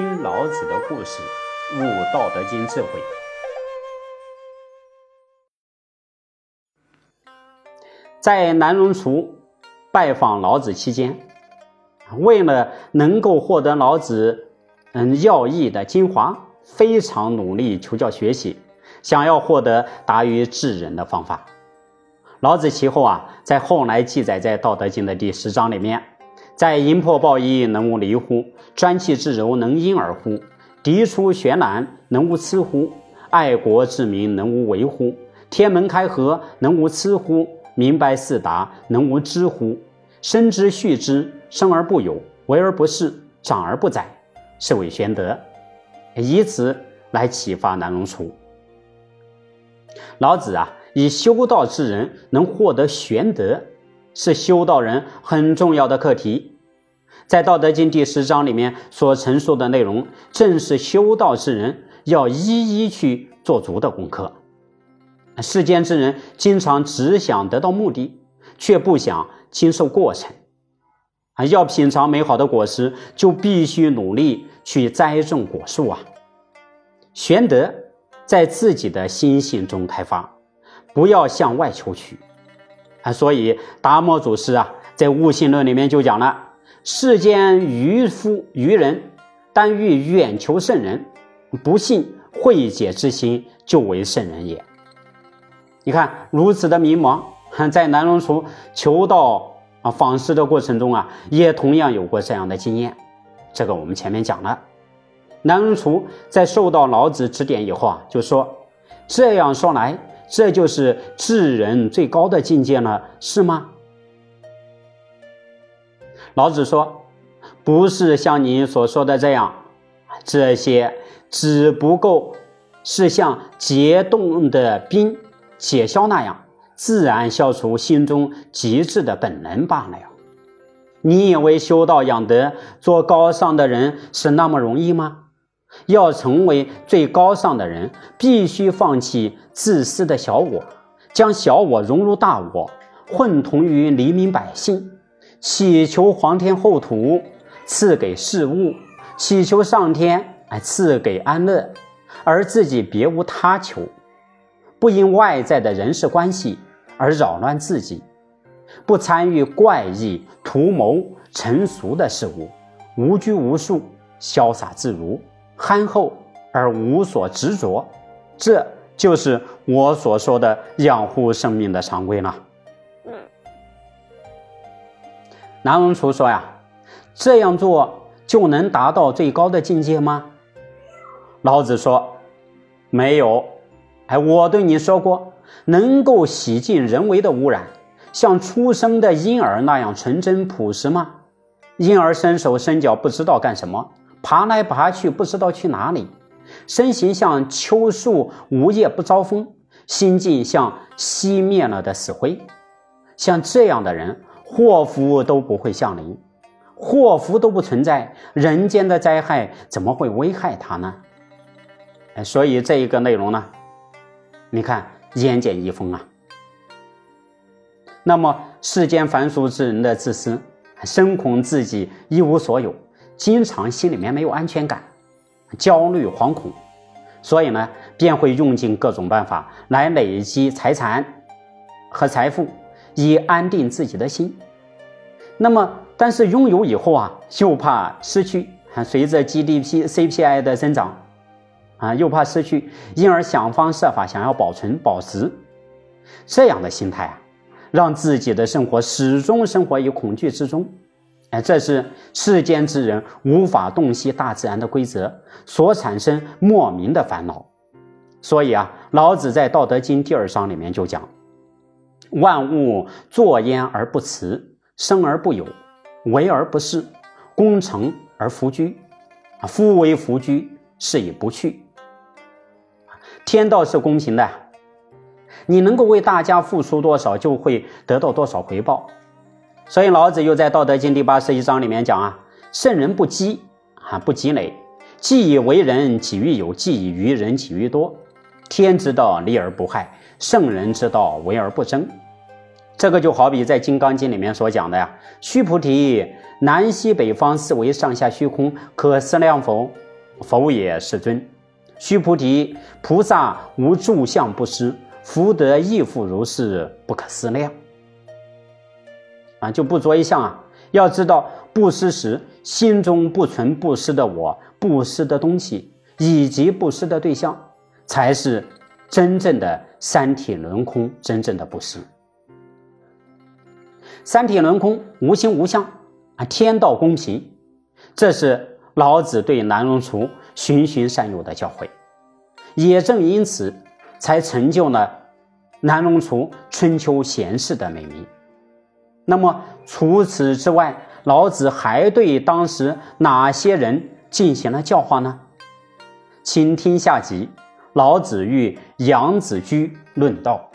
听老子的故事，悟道德经智慧。在南荣厨拜访老子期间，为了能够获得老子嗯要义的精华，非常努力求教学习，想要获得达于智人的方法。老子其后啊，在后来记载在《道德经》的第十章里面，在阴破暴一能无离乎？专气致柔能婴儿乎？涤出玄览能无疵乎？爱国治民能无为乎？天门开合能无疵乎？明白四达能无知乎？生之畜之，生而不有，为而不恃，长而不宰，是谓玄德。以此来启发南龙楚。老子啊。以修道之人能获得玄德，是修道人很重要的课题。在《道德经》第十章里面所陈述的内容，正是修道之人要一一去做足的功课。世间之人经常只想得到目的，却不想经受过程。啊，要品尝美好的果实，就必须努力去栽种果树啊。玄德在自己的心性中开发。不要向外求取，啊，所以达摩祖师啊，在《悟性论》里面就讲了：世间愚夫愚人，但欲远求圣人，不信慧解之心，就为圣人也。你看如此的迷茫，在南龙楚求道啊访师的过程中啊，也同样有过这样的经验。这个我们前面讲了，南龙楚在受到老子指点以后啊，就说：这样说来。这就是智人最高的境界了，是吗？老子说：“不是像你所说的这样，这些只不过是像结冻的冰解消那样，自然消除心中极致的本能罢了。你以为修道养德、做高尚的人是那么容易吗？”要成为最高尚的人，必须放弃自私的小我，将小我融入大我，混同于黎民百姓，祈求皇天厚土赐给事物，祈求上天哎赐给安乐，而自己别无他求，不因外在的人事关系而扰乱自己，不参与怪异图谋成俗的事物，无拘无束，潇洒自如。憨厚而无所执着，这就是我所说的养护生命的常规了。嗯，南文厨说呀，这样做就能达到最高的境界吗？老子说，没有。哎，我对你说过，能够洗净人为的污染，像出生的婴儿那样纯真朴实吗？婴儿伸手伸脚不知道干什么。爬来爬去，不知道去哪里；身形像秋树无叶不招风，心境像熄灭了的死灰。像这样的人，祸福都不会降临，祸福都不存在，人间的灾害怎么会危害他呢？哎，所以这一个内容呢，你看言简意丰啊。那么世间凡俗之人的自私，深恐自己一无所有。经常心里面没有安全感，焦虑惶恐，所以呢，便会用尽各种办法来累积财产和财富，以安定自己的心。那么，但是拥有以后啊，又怕失去，随着 GDP、CPI 的增长，啊，又怕失去，因而想方设法想要保存、保值。这样的心态啊，让自己的生活始终生活于恐惧之中。哎，这是世间之人无法洞悉大自然的规则所产生莫名的烦恼。所以啊，老子在《道德经》第二章里面就讲：“万物作焉而不辞，生而不有，为而不恃，功成而弗居。夫为弗居，是以不去。天道是公平的，你能够为大家付出多少，就会得到多少回报。”所以老子又在《道德经》第八十一章里面讲啊：“圣人不积啊，不积累，既以为人，己欲有；既以愚人，己欲多。天之道，利而不害；圣人之道，为而不争。”这个就好比在《金刚经》里面所讲的呀：“须菩提，南西北方四维上下虚空，可思量否？否也，世尊。须菩提，菩萨无住相不施，福德亦复如是，不可思量。啊，就不着一相啊！要知道，布施时心中不存布施的我、布施的东西以及布施的对象，才是真正的三体轮空，真正的布施。三体轮空，无形无相啊，天道公平，这是老子对南龙厨循循善诱的教诲。也正因此，才成就了南龙厨春秋贤士的美名。那么除此之外，老子还对当时哪些人进行了教化呢？请听下集：老子与杨子居论道。